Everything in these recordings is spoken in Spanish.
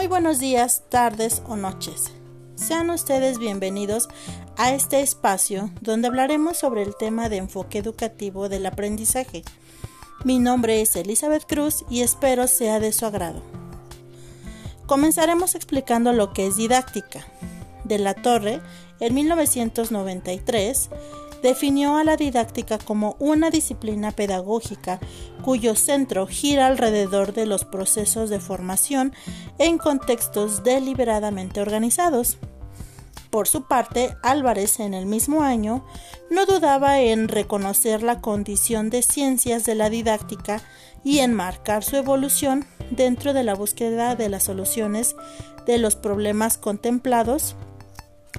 Muy buenos días, tardes o noches. Sean ustedes bienvenidos a este espacio donde hablaremos sobre el tema de enfoque educativo del aprendizaje. Mi nombre es Elizabeth Cruz y espero sea de su agrado. Comenzaremos explicando lo que es didáctica. De la Torre, en 1993, definió a la didáctica como una disciplina pedagógica cuyo centro gira alrededor de los procesos de formación en contextos deliberadamente organizados. Por su parte, Álvarez en el mismo año no dudaba en reconocer la condición de ciencias de la didáctica y enmarcar su evolución dentro de la búsqueda de las soluciones de los problemas contemplados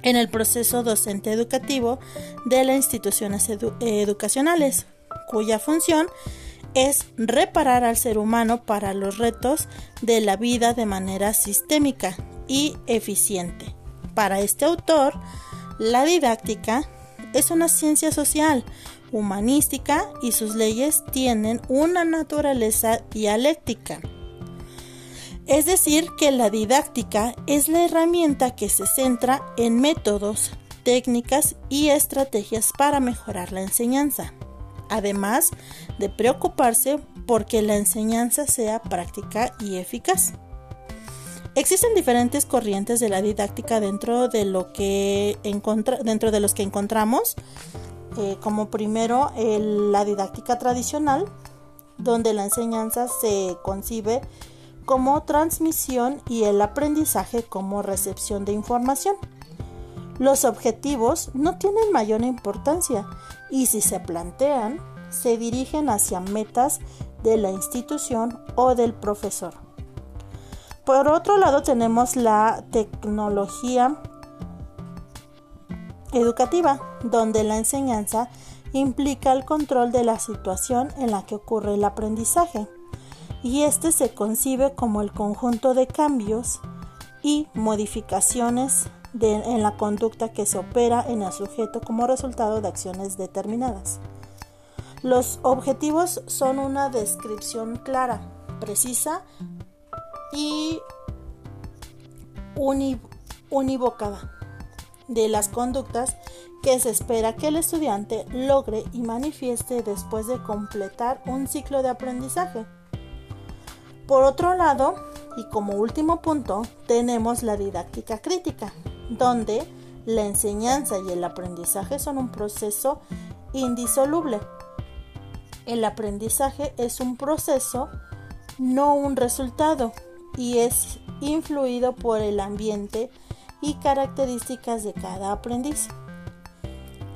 en el proceso docente educativo de las instituciones educacionales, cuya función es reparar al ser humano para los retos de la vida de manera sistémica y eficiente. Para este autor, la didáctica es una ciencia social, humanística y sus leyes tienen una naturaleza dialéctica. Es decir, que la didáctica es la herramienta que se centra en métodos, técnicas y estrategias para mejorar la enseñanza, además de preocuparse porque la enseñanza sea práctica y eficaz. Existen diferentes corrientes de la didáctica dentro de, lo que dentro de los que encontramos, eh, como primero la didáctica tradicional, donde la enseñanza se concibe como transmisión y el aprendizaje como recepción de información. Los objetivos no tienen mayor importancia y si se plantean, se dirigen hacia metas de la institución o del profesor. Por otro lado tenemos la tecnología educativa, donde la enseñanza implica el control de la situación en la que ocurre el aprendizaje y este se concibe como el conjunto de cambios y modificaciones en la conducta que se opera en el sujeto como resultado de acciones determinadas. Los objetivos son una descripción clara, precisa y univocada de las conductas que se espera que el estudiante logre y manifieste después de completar un ciclo de aprendizaje. Por otro lado, y como último punto, tenemos la didáctica crítica, donde la enseñanza y el aprendizaje son un proceso indisoluble. El aprendizaje es un proceso, no un resultado, y es influido por el ambiente y características de cada aprendiz.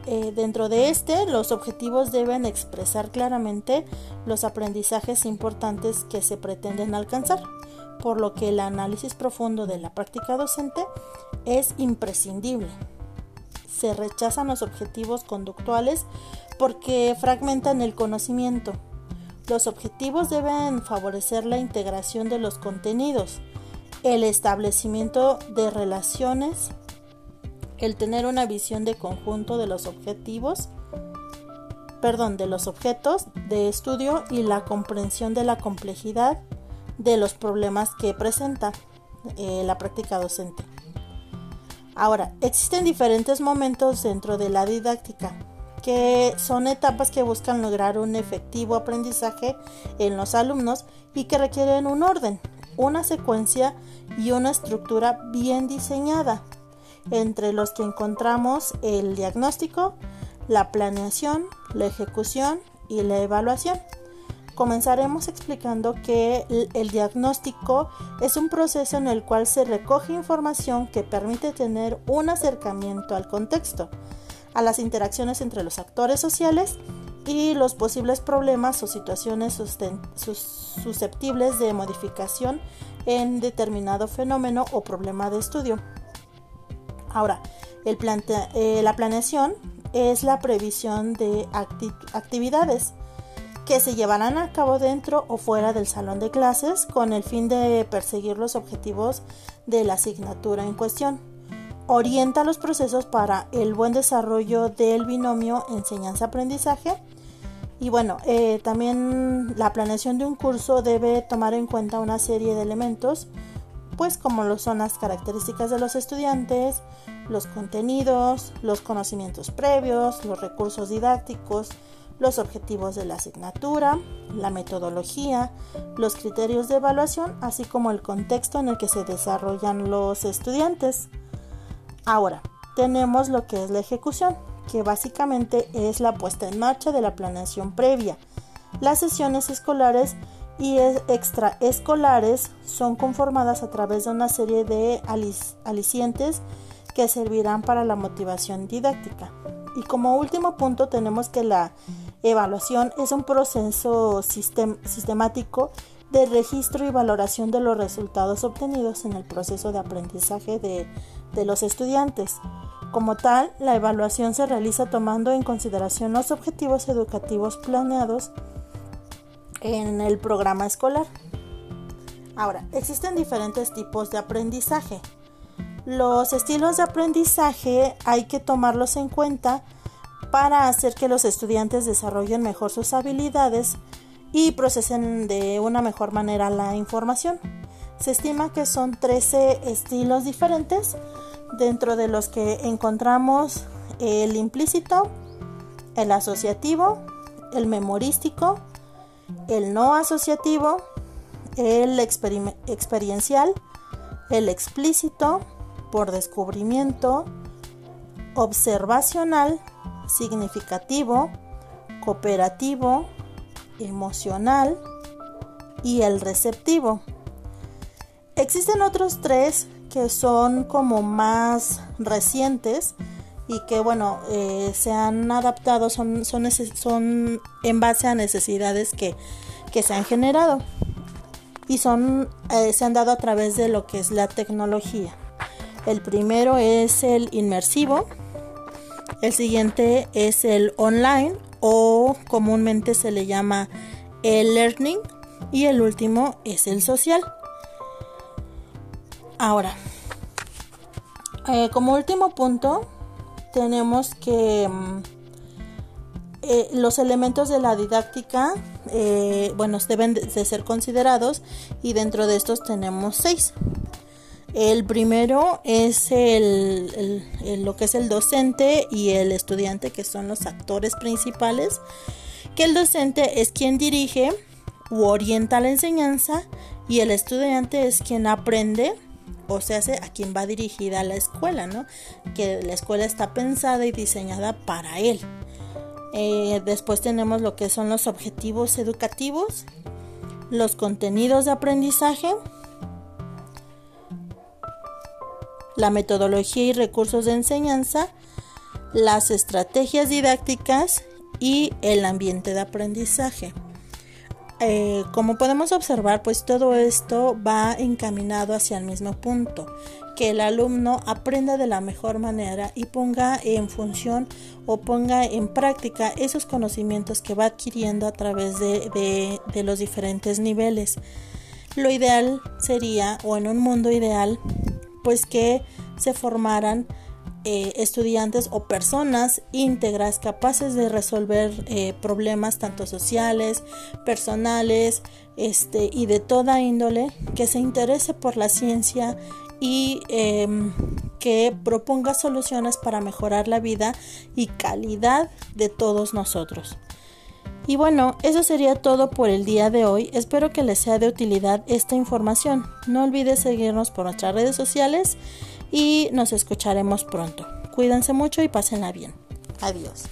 Eh, dentro de este, los objetivos deben expresar claramente los aprendizajes importantes que se pretenden alcanzar, por lo que el análisis profundo de la práctica docente es imprescindible. Se rechazan los objetivos conductuales porque fragmentan el conocimiento. Los objetivos deben favorecer la integración de los contenidos, el establecimiento de relaciones el tener una visión de conjunto de los objetivos, perdón, de los objetos de estudio y la comprensión de la complejidad de los problemas que presenta eh, la práctica docente. Ahora, existen diferentes momentos dentro de la didáctica que son etapas que buscan lograr un efectivo aprendizaje en los alumnos y que requieren un orden, una secuencia y una estructura bien diseñada entre los que encontramos el diagnóstico, la planeación, la ejecución y la evaluación. Comenzaremos explicando que el, diagnóstico es un proceso en el cual se recoge información que permite tener un acercamiento al contexto, a las interacciones entre los actores sociales y los posibles problemas o situaciones susceptibles de modificación en determinado fenómeno o problema de estudio. Ahora, eh, la planeación es la previsión de actividades que se llevarán a cabo dentro o fuera del salón de clases con el fin de perseguir los objetivos de la asignatura en cuestión. Orienta los procesos para el buen desarrollo del binomio enseñanza-aprendizaje. Y bueno, eh, también la planeación de un curso debe tomar en cuenta una serie de elementos pues como lo son las características de los estudiantes, los contenidos, los conocimientos previos, los recursos didácticos, los objetivos de la asignatura, la metodología, los criterios de evaluación, así como el contexto en el que se desarrollan los estudiantes. Ahora, tenemos lo que es la ejecución, que básicamente es la puesta en marcha de la planeación previa. Las sesiones escolares y extraescolares son conformadas a través de una serie de alicientes que servirán para la motivación didáctica. Y como último punto tenemos que la evaluación es un proceso sistemático de registro y valoración de los resultados obtenidos en el proceso de aprendizaje de, los estudiantes. Como tal, la evaluación se realiza tomando en consideración los objetivos educativos planeados en el programa escolar. Ahora, existen diferentes tipos de aprendizaje. Los estilos de aprendizaje hay que tomarlos en cuenta para hacer que los estudiantes desarrollen mejor sus habilidades y procesen de una mejor manera la información. Se estima que son 13 estilos diferentes, dentro de los que encontramos el implícito, el asociativo, el memorístico, el no asociativo, el experiencial, el explícito, por descubrimiento, observacional, significativo, cooperativo, emocional y el receptivo. Existen otros tres que son como más recientes y que bueno eh, se han adaptado son, son, son en base a necesidades que, se han generado. Y son eh, se han dado a través de lo que es la tecnología. El primero es el inmersivo el siguiente es el online o comúnmente se le llama el learning y el último es el social. Ahora eh, como último punto tenemos que mm, eh, los elementos de la didáctica, eh, bueno, deben de ser considerados y dentro de estos tenemos seis. El primero es el, lo que es el docente y el estudiante, que son los actores principales, que el docente es quien dirige u orienta la enseñanza y el estudiante es quien aprende o se hace a quien va dirigida la escuela, ¿no? Que la escuela está pensada y diseñada para él. Eh, después tenemos lo que son los objetivos educativos, los contenidos de aprendizaje, la metodología y recursos de enseñanza, las estrategias didácticas y el ambiente de aprendizaje. Eh, como podemos observar, pues todo esto va encaminado hacia el mismo punto, que el alumno aprenda de la mejor manera y ponga en función o ponga en práctica esos conocimientos que va adquiriendo a través de, de los diferentes niveles. Lo ideal sería, o en un mundo ideal, pues que se formaran eh, estudiantes o personas íntegras capaces de resolver eh, problemas tanto sociales, personales este, y de toda índole, que se interese por la ciencia y em, que proponga soluciones para mejorar la vida y calidad de todos nosotros. Y bueno, eso sería todo por el día de hoy. Espero que les sea de utilidad esta información. No olvides seguirnos por nuestras redes sociales y nos escucharemos pronto. Cuídense mucho y pásenla bien. Adiós.